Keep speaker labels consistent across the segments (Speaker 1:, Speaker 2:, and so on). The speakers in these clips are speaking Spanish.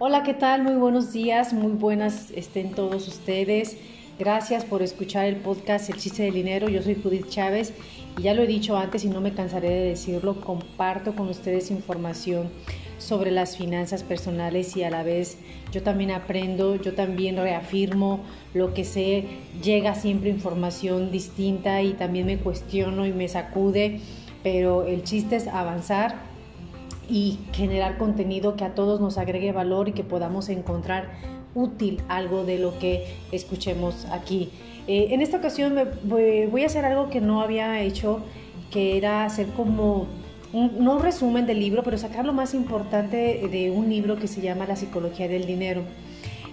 Speaker 1: Hola, ¿qué tal? Muy buenos días, muy buenas estén todos ustedes. Gracias por escuchar el podcast El chiste del dinero. Yo soy Judith Chávez y ya lo he dicho antes y no me cansaré de decirlo, comparto con ustedes información sobre las finanzas personales y a la vez yo también aprendo, yo también reafirmo lo que sé, llega siempre información distinta y también me cuestiono y me sacude, pero el chiste es avanzar y generar contenido que a todos nos agregue valor y que podamos encontrar útil algo de lo que escuchemos aquí. Eh, en esta ocasión voy a hacer algo que no había hecho, que era hacer como un, no un resumen del libro, pero sacar lo más importante de un libro que se llama La psicología del dinero.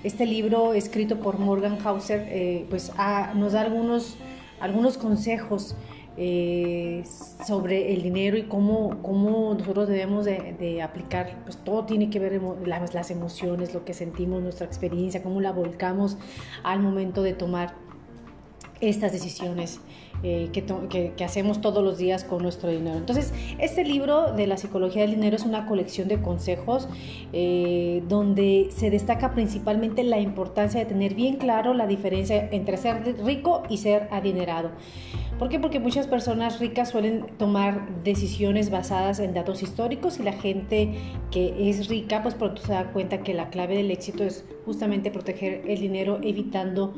Speaker 1: Este libro, escrito por Morgan Hauser, eh, pues nos da algunos, algunos consejos eh, sobre el dinero y cómo, cómo nosotros debemos de, aplicar, pues todo tiene que ver las, las emociones, lo que sentimos, nuestra experiencia, cómo la volcamos al momento de tomar estas decisiones eh, que, hacemos todos los días con nuestro dinero. Entonces, este libro de la psicología del dinero es una colección de consejos eh, donde se destaca principalmente la importancia de tener bien claro la diferencia entre ser rico y ser adinerado. ¿Por qué? Porque muchas personas ricas suelen tomar decisiones basadas en datos históricos y la gente que es rica, pues pronto se da cuenta que la clave del éxito es justamente proteger el dinero evitando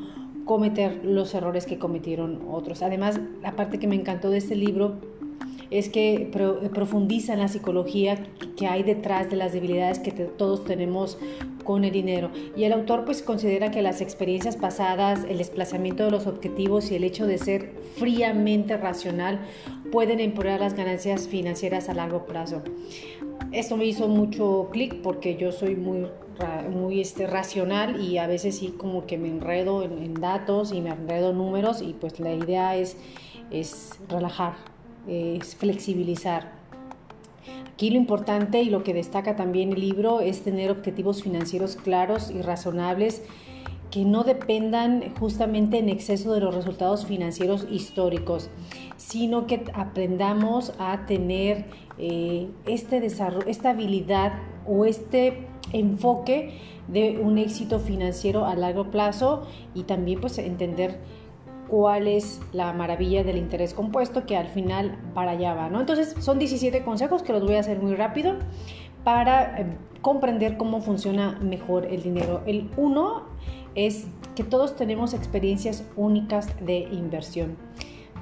Speaker 1: cometer los errores que cometieron otros. Además, la parte que me encantó de este libro es que profundiza en la psicología que hay detrás de las debilidades que todos tenemos con el dinero. Y el autor pues considera que las experiencias pasadas, el desplazamiento de los objetivos y el hecho de ser fríamente racional pueden empeorar las ganancias financieras a largo plazo. Esto me hizo mucho clic porque yo soy muy, muy este, racional y a veces sí como que me enredo en, datos y me enredo en números y pues la idea es, es relajar, flexibilizar. Aquí lo importante y lo que destaca también el libro es tener objetivos financieros claros y razonables que no dependan justamente en exceso de los resultados financieros históricos, sino que aprendamos a tener eh, este desarrollo, esta habilidad o este enfoque de un éxito financiero a largo plazo y también pues entender cuál es la maravilla del interés compuesto que al final para allá va, ¿no? Entonces son 17 consejos que los voy a hacer muy rápido para eh, comprender cómo funciona mejor el dinero. El uno es que todos tenemos experiencias únicas de inversión.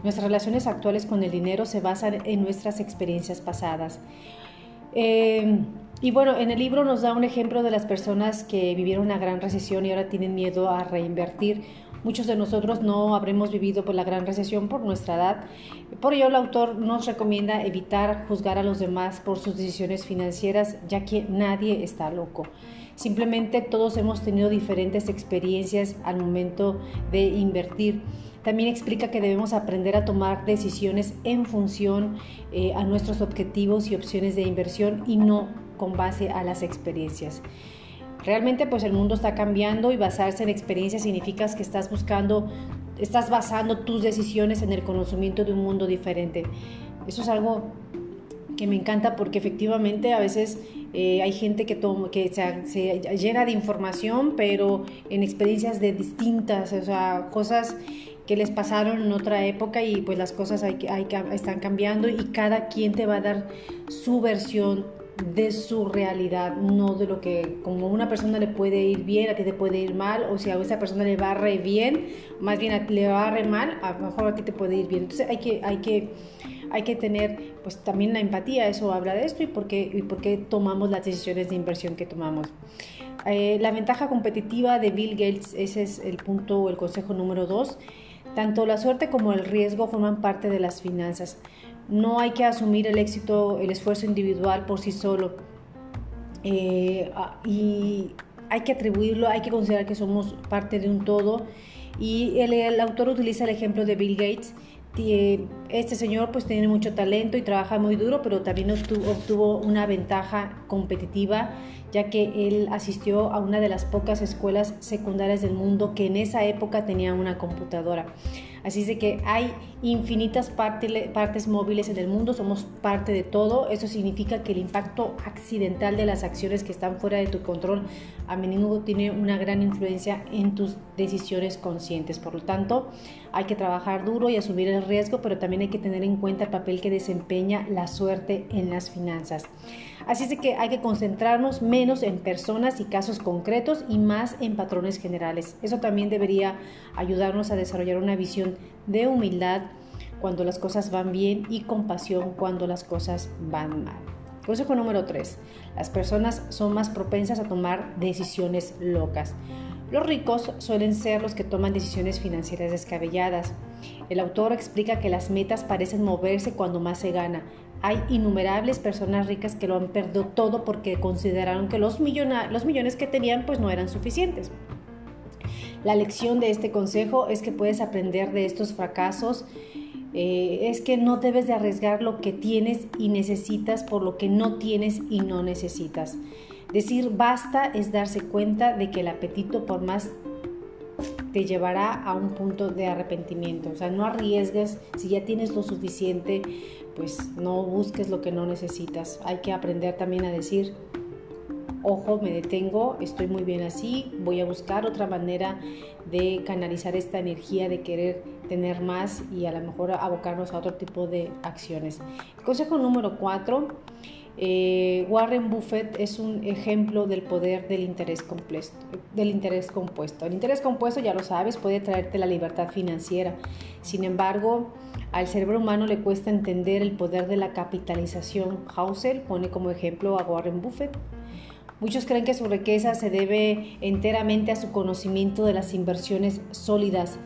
Speaker 1: Nuestras relaciones actuales con el dinero se basan en nuestras experiencias pasadas. Eh, y bueno, en el libro nos da un ejemplo de las personas que vivieron una gran recesión y ahora tienen miedo a reinvertir. Muchos de nosotros no habremos vivido por la gran recesión por nuestra edad. Por ello, el autor nos recomienda evitar juzgar a los demás por sus decisiones financieras, ya que nadie está loco. Simplemente todos hemos tenido diferentes experiencias al momento de invertir. También explica que debemos aprender a tomar decisiones en función eh, a nuestros objetivos y opciones de inversión y no con base a las experiencias. Realmente pues el mundo está cambiando y basarse en experiencias significa que estás buscando, estás basando tus decisiones en el conocimiento de un mundo diferente. Eso es algo que me encanta porque efectivamente a veces eh, hay gente que, que se, llena de información, pero en experiencias de distintas, o sea, cosas que les pasaron en otra época y pues las cosas hay, hay, están cambiando y cada quien te va a dar su versión de su realidad, no de lo que como una persona le puede ir bien, a ti te puede ir mal, o si a esa persona le va re bien, más bien a le va re mal, a lo mejor a ti te puede ir bien. Entonces hay que, hay que, hay que tener pues también la empatía, eso habla de esto y por qué, y por qué tomamos las decisiones de inversión que tomamos. Eh, la ventaja competitiva de Bill Gates, ese es el punto o el consejo número dos tanto la suerte como el riesgo forman parte de las finanzas. No hay que asumir el éxito, el esfuerzo individual por sí solo. Eh, y hay que atribuirlo, hay que considerar que somos parte de un todo. Y el, autor utiliza el ejemplo de Bill Gates. Este señor pues tiene mucho talento y trabaja muy duro, pero también obtuvo una ventaja competitiva ya que él asistió a una de las pocas escuelas secundarias del mundo que en esa época tenía una computadora. Así es de que hay infinitas partes móviles en el mundo, somos parte de todo. Eso significa que el impacto accidental de las acciones que están fuera de tu control a menudo tiene una gran influencia en tus decisiones conscientes. Por lo tanto, hay que trabajar duro y asumir el riesgo, pero también hay que tener en cuenta el papel que desempeña la suerte en las finanzas. Así es que hay que concentrarnos menos en personas y casos concretos y más en patrones generales. Eso también debería ayudarnos a desarrollar una visión de humildad cuando las cosas van bien y compasión cuando las cosas van mal. Consejo número 3. Las personas son más propensas a tomar decisiones locas. Los ricos suelen ser los que toman decisiones financieras descabelladas. El autor explica que las metas parecen moverse cuando más se gana. Hay innumerables personas ricas que lo han perdido todo porque consideraron que los, millones que tenían pues no eran suficientes. La lección de este consejo es que puedes aprender de estos fracasos eh, es que no debes de arriesgar lo que tienes y necesitas por lo que no tienes y no necesitas. Decir basta es darse cuenta de que el apetito por más te llevará a un punto de arrepentimiento. O sea, no arriesgues, si ya tienes lo suficiente, pues no busques lo que no necesitas. Hay que aprender también a decir, ojo, me detengo, estoy muy bien así, voy a buscar otra manera de canalizar esta energía de querer tener más y a lo mejor abocarnos a otro tipo de acciones. consejo número cuatro, eh, Warren Buffett es un ejemplo del poder del interés, compuesto, del interés compuesto. El interés compuesto, ya lo sabes, puede traerte la libertad financiera. Sin embargo, al cerebro humano le cuesta entender el poder de la capitalización. Hausel pone como ejemplo a Warren Buffett. Muchos creen que su riqueza se debe enteramente a su conocimiento de las inversiones sólidas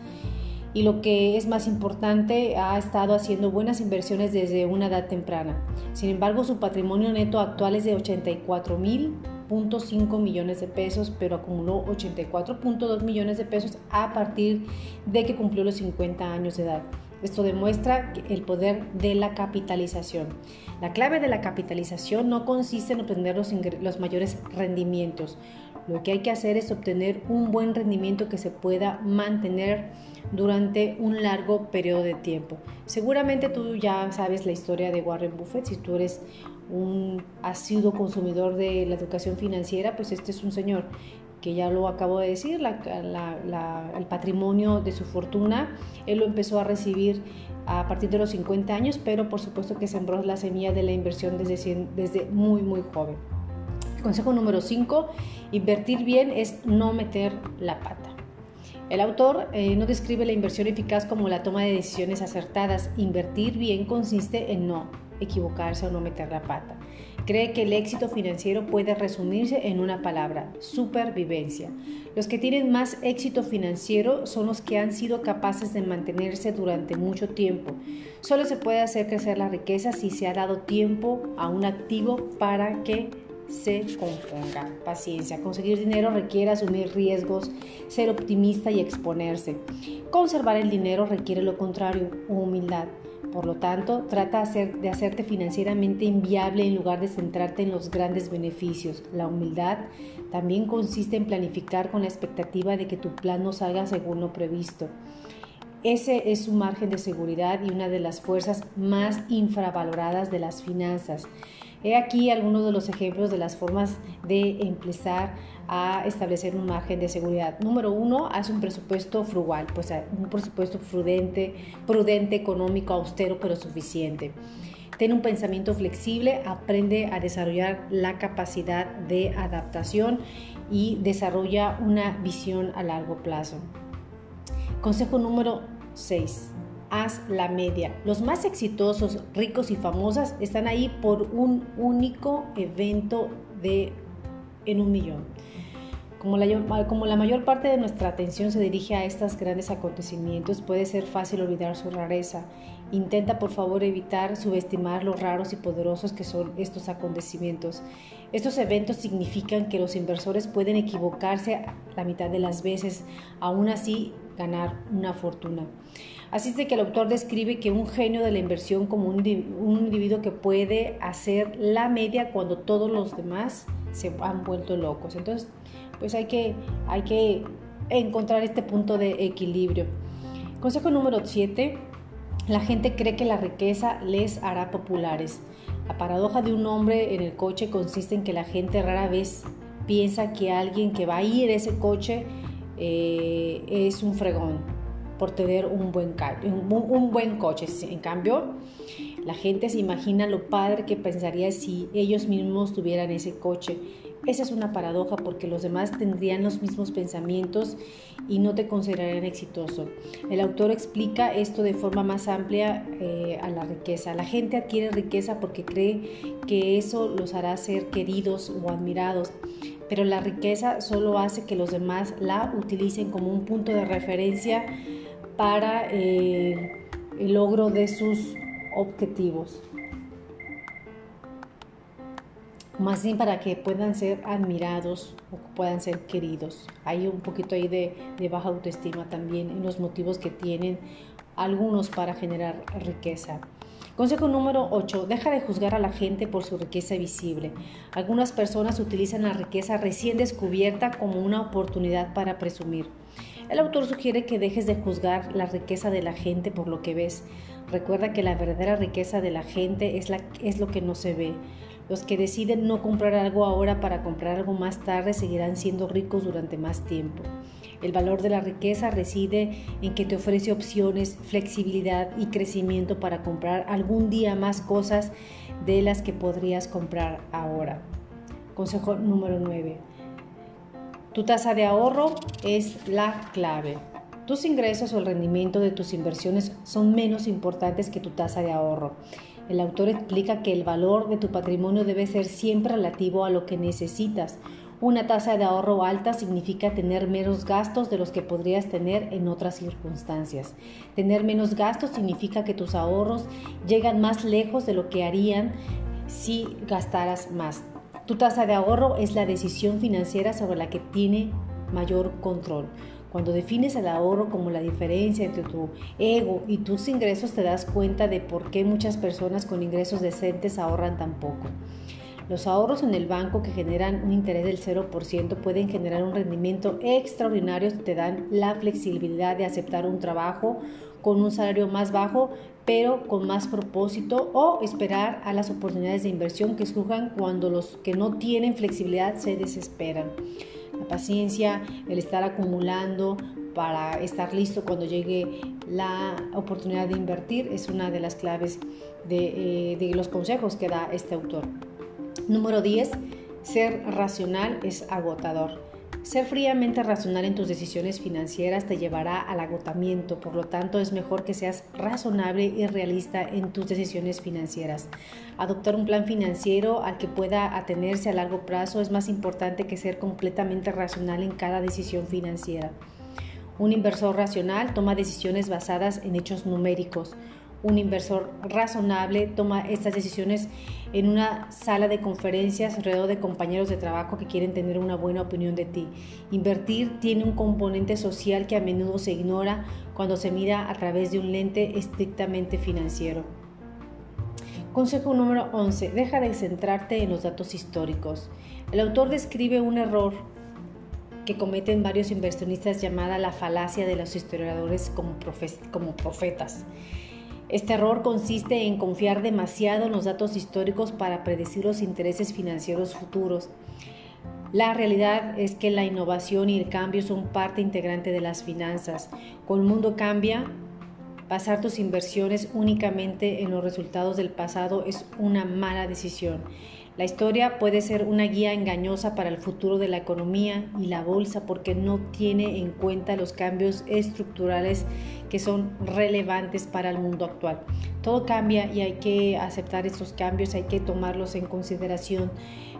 Speaker 1: y lo que es más importante, ha estado haciendo buenas inversiones desde una edad temprana. Sin embargo, su patrimonio neto actual es de 84.5 millones de pesos, pero acumuló 84.2 millones de pesos a partir de que cumplió los 50 años de edad. Esto demuestra el poder de la capitalización. La clave de la capitalización no consiste en obtener los, los, mayores rendimientos. Lo que hay que hacer es obtener un buen rendimiento que se pueda mantener durante un largo periodo de tiempo. Seguramente tú ya sabes la historia de Warren Buffett, si tú eres un asiduo consumidor de la educación financiera, pues este es un señor que ya lo acabo de decir, el patrimonio de su fortuna, él lo empezó a recibir a partir de los 50 años, pero por supuesto que sembró la semilla de la inversión desde, desde muy, muy joven. Consejo número 5, invertir bien es no meter la pata. El autor eh, no describe la inversión eficaz como la toma de decisiones acertadas. Invertir bien consiste en no equivocarse o no meter la pata. Cree que el éxito financiero puede resumirse en una palabra, supervivencia. Los que tienen más éxito financiero son los que han sido capaces de mantenerse durante mucho tiempo. Solo se puede hacer crecer la riqueza si se ha dado tiempo a un activo para que se componga. Paciencia. Conseguir dinero requiere asumir riesgos, ser optimista y exponerse. Conservar el dinero requiere lo contrario, humildad. Por lo tanto, trata de hacerte financieramente inviable en lugar de centrarte en los grandes beneficios. La humildad también consiste en planificar con la expectativa de que tu plan no salga según lo previsto. Ese es su margen de seguridad y una de las fuerzas más infravaloradas de las finanzas. He aquí algunos de los ejemplos de las formas de empezar a establecer un margen de seguridad. Número uno, haz un presupuesto frugal, pues un presupuesto prudente, prudente, económico, austero, pero suficiente. Ten un pensamiento flexible, aprende a desarrollar la capacidad de adaptación y desarrolla una visión a largo plazo. Consejo número 6 haz la media. Los más exitosos, ricos y famosas están ahí por un único evento de en un millón. Como la, mayor parte de nuestra atención se dirige a estos grandes acontecimientos, puede ser fácil olvidar su rareza. Intenta por favor evitar subestimar los raros y poderosos que son estos acontecimientos. Estos eventos significan que los inversores pueden equivocarse la mitad de las veces, aún así ganar una fortuna. Así es de que el autor describe que un genio de la inversión como un, individuo que puede hacer la media cuando todos los demás se han vuelto locos. Entonces, pues hay que, hay que encontrar este punto de equilibrio. Consejo número 7. La gente cree que la riqueza les hará populares. La paradoja de un hombre en el coche consiste en que la gente rara vez piensa que alguien que va a ir ese coche eh, es un fregón por tener un buen, un buen coche. En cambio, la gente se imagina lo padre que pensaría si ellos mismos tuvieran ese coche. Esa es una paradoja porque los demás tendrían los mismos pensamientos y no te considerarían exitoso. El autor explica esto de forma más amplia eh, a la riqueza. La gente adquiere riqueza porque cree que eso los hará ser queridos o admirados, pero la riqueza solo hace que los demás la utilicen como un punto de referencia para eh, el logro de sus objetivos. Más bien para que puedan ser admirados o puedan ser queridos. Hay un poquito ahí de, de baja autoestima también en los motivos que tienen algunos para generar riqueza. Consejo número 8. Deja de juzgar a la gente por su riqueza visible. Algunas personas utilizan la riqueza recién descubierta como una oportunidad para presumir. El autor sugiere que dejes de juzgar la riqueza de la gente por lo que ves. Recuerda que la verdadera riqueza de la gente es, es lo que no se ve. Los que deciden no comprar algo ahora para comprar algo más tarde seguirán siendo ricos durante más tiempo. El valor de la riqueza reside en que te ofrece opciones, flexibilidad y crecimiento para comprar algún día más cosas de las que podrías comprar ahora. Consejo número 9. Tu tasa de ahorro es la clave. Tus ingresos o el rendimiento de tus inversiones son menos importantes que tu tasa de ahorro. El autor explica que el valor de tu patrimonio debe ser siempre relativo a lo que necesitas. Una tasa de ahorro alta significa tener menos gastos de los que podrías tener en otras circunstancias. Tener menos gastos significa que tus ahorros llegan más lejos de lo que harían si gastaras más. Tu tasa de ahorro es la decisión financiera sobre la que tiene mayor control. Cuando defines el ahorro como la diferencia entre tu ego y tus ingresos, te das cuenta de por qué muchas personas con ingresos decentes ahorran tan poco. Los ahorros en el banco que generan un interés del 0% pueden generar un rendimiento extraordinario te dan la flexibilidad de aceptar un trabajo con un salario más bajo, pero con más propósito, o esperar a las oportunidades de inversión que surjan cuando los que no tienen flexibilidad se desesperan la paciencia, el estar acumulando para estar listo cuando llegue la oportunidad de invertir es una de las claves de, eh, los consejos que da este autor. Número 10. Ser racional es agotador. Ser fríamente racional en tus decisiones financieras te llevará al agotamiento, por lo tanto es mejor que seas razonable y realista en tus decisiones financieras. Adoptar un plan financiero al que pueda atenerse a largo plazo es más importante que ser completamente racional en cada decisión financiera. Un inversor racional toma decisiones basadas en hechos numéricos. Un inversor razonable toma estas decisiones en una sala de conferencias alrededor de compañeros de trabajo que quieren tener una buena opinión de ti. Invertir tiene un componente social que a menudo se ignora cuando se mira a través de un lente estrictamente financiero. Consejo número 11. Deja de centrarte en los datos históricos. El autor describe un error que cometen varios inversionistas llamada la falacia de los historiadores como, profetas. Este error consiste en confiar demasiado en los datos históricos para predecir los intereses financieros futuros. La realidad es que la innovación y el cambio son parte integrante de las finanzas. Cuando el mundo cambia, basar tus inversiones únicamente en los resultados del pasado es una mala decisión. La historia puede ser una guía engañosa para el futuro de la economía y la bolsa porque no tiene en cuenta los cambios estructurales que son relevantes para el mundo actual. Todo cambia y hay que aceptar estos cambios, hay que tomarlos en consideración,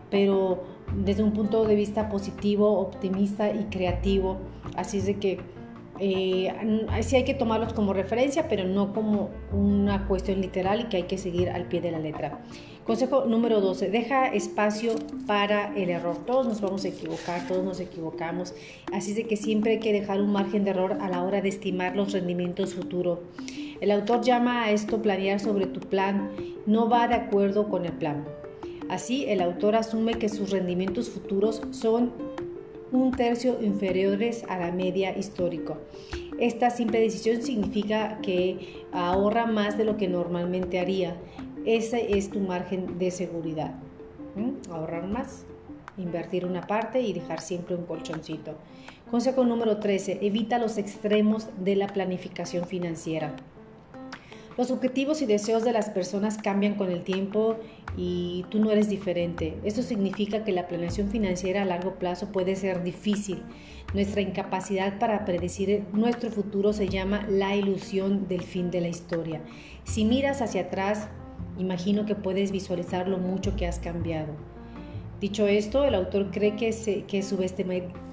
Speaker 1: pero desde un punto de vista positivo, optimista y creativo. Así es de que eh, sí hay que tomarlos como referencia, pero no como una cuestión literal y que hay que seguir al pie de la letra. Consejo número 12, deja espacio para el error. Todos nos vamos a equivocar, todos nos equivocamos, así de que siempre hay que dejar un margen de error a la hora de estimar los rendimientos futuros. El autor llama a esto planear sobre tu plan, no va de acuerdo con el plan. Así, el autor asume que sus rendimientos futuros son un tercio inferiores a la media histórica. Esta simple decisión significa que ahorra más de lo que normalmente haría. Ese es tu margen de seguridad. Ahorrar más, invertir una parte y dejar siempre un colchoncito. Consejo número 13. Evita los extremos de la planificación financiera. Los objetivos y deseos de las personas cambian con el tiempo y tú no eres diferente. Esto significa que la planeación financiera a largo plazo puede ser difícil. Nuestra incapacidad para predecir nuestro futuro se llama la ilusión del fin de la historia. Si miras hacia atrás, imagino que puedes visualizar lo mucho que has cambiado. Dicho esto, el autor cree que,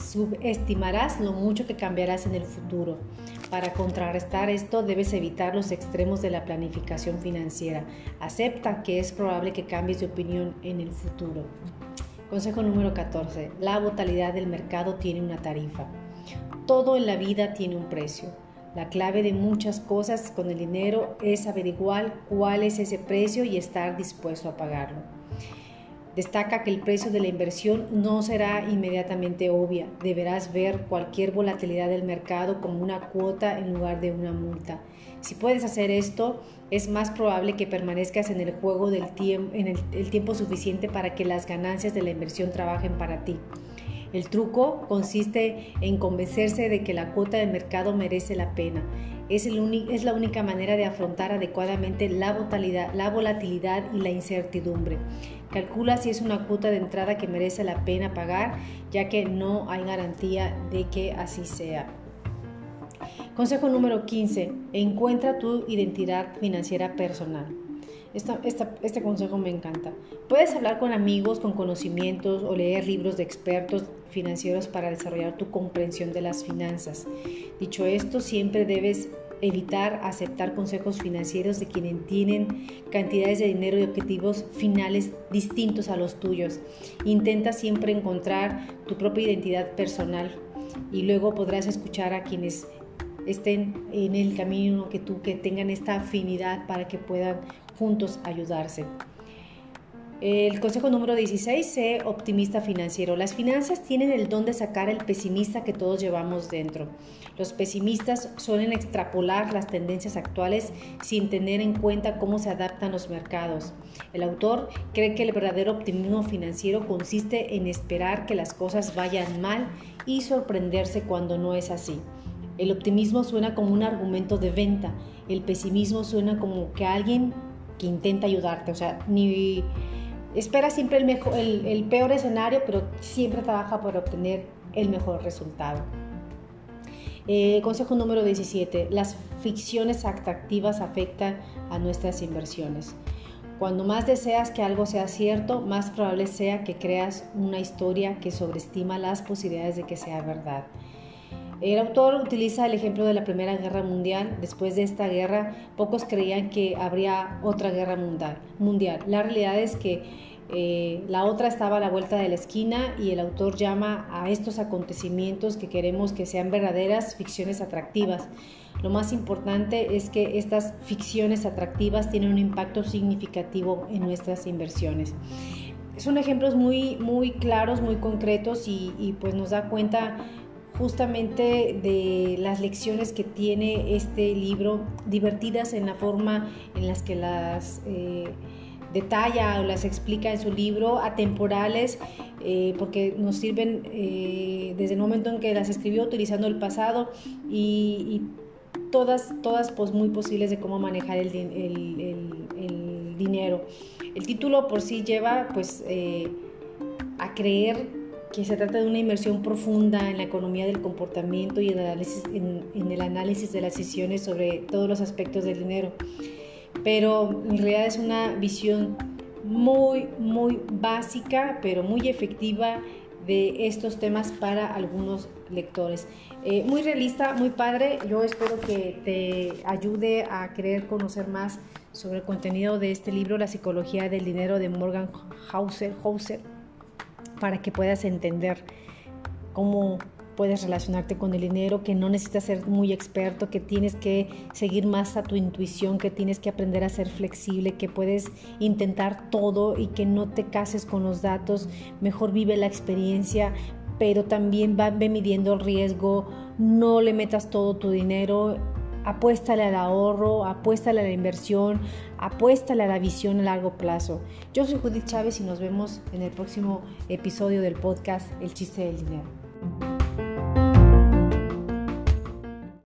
Speaker 1: subestimarás lo mucho que cambiarás en el futuro. Para contrarrestar esto, debes evitar los extremos de la planificación financiera. Acepta que es probable que cambies de opinión en el futuro. Consejo número 14. La volatilidad del mercado tiene una tarifa. Todo en la vida tiene un precio. La clave de muchas cosas con el dinero es averiguar cuál es ese precio y estar dispuesto a pagarlo. Destaca que el precio de la inversión no será inmediatamente obvia. Deberás ver cualquier volatilidad del mercado como una cuota en lugar de una multa. Si puedes hacer esto, es más probable que permanezcas en el juego del tiempo, en el tiempo suficiente para que las ganancias de la inversión trabajen para ti. El truco consiste en convencerse de que la cuota de mercado merece la pena. Es, la única manera de afrontar adecuadamente la volatilidad y la incertidumbre. Calcula si es una cuota de entrada que merece la pena pagar, ya que no hay garantía de que así sea. Consejo número 15. Encuentra tu identidad financiera personal este consejo me encanta. Puedes hablar con amigos con conocimientos o leer libros de expertos financieros para desarrollar tu comprensión de las finanzas. Dicho esto, siempre debes evitar aceptar consejos financieros de quienes tienen cantidades de dinero y objetivos finales distintos a los tuyos. Intenta siempre encontrar tu propia identidad personal y luego podrás escuchar a quienes estén en el camino que tú, que tengan esta afinidad para que puedan juntos ayudarse. El consejo número 16, sé optimista financiero. Las finanzas tienen el don de sacar el pesimista que todos llevamos dentro. Los pesimistas suelen extrapolar las tendencias actuales sin tener en cuenta cómo se adaptan los mercados. El autor cree que el verdadero optimismo financiero consiste en esperar que las cosas vayan mal y sorprenderse cuando no es así. El optimismo suena como un argumento de venta, el pesimismo suena como que alguien que intenta ayudarte, o sea, ni espera siempre el, peor escenario, pero siempre trabaja por obtener el mejor resultado. Eh, consejo número 17. Las ficciones atractivas afectan a nuestras inversiones. Cuando más deseas que algo sea cierto, más probable sea que creas una historia que sobreestima las posibilidades de que sea verdad. El autor utiliza el ejemplo de la Primera Guerra Mundial. Después de esta guerra, pocos creían que habría otra guerra mundial. La realidad es que eh, la otra estaba a la vuelta de la esquina y el autor llama a estos acontecimientos que queremos que sean verdaderas ficciones atractivas. Lo más importante es que estas ficciones atractivas tienen un impacto significativo en nuestras inversiones. Son ejemplos muy, muy claros, muy concretos y, y pues nos da cuenta justamente de las lecciones que tiene este libro, divertidas en la forma en las que las eh, detalla o las explica en su libro, atemporales, eh, porque nos sirven eh, desde el momento en que las escribió utilizando el pasado y, todas, todas pues, muy posibles de cómo manejar el, el dinero. El título por sí lleva pues a creer que se trata de una inversión profunda en la economía del comportamiento y en el análisis, de las decisiones sobre todos los aspectos del dinero. Pero en realidad es una visión muy, muy básica, pero muy efectiva de estos temas para algunos lectores. Eh, muy realista, muy padre. Yo espero que te ayude a querer conocer más sobre el contenido de este libro, La psicología del dinero de Morgan Hauser. Hauser para que puedas entender cómo puedes relacionarte con el dinero, que no necesitas ser muy experto, que tienes que seguir más a tu intuición, que tienes que aprender a ser flexible, que puedes intentar todo y que no te cases con los datos, mejor vive la experiencia, pero también va, midiendo el riesgo, no le metas todo tu dinero, apuéstale al ahorro, apuéstale a la inversión, apuéstale a la visión a largo plazo. Yo soy Judith Chávez y nos vemos en el próximo episodio del podcast El chiste del dinero.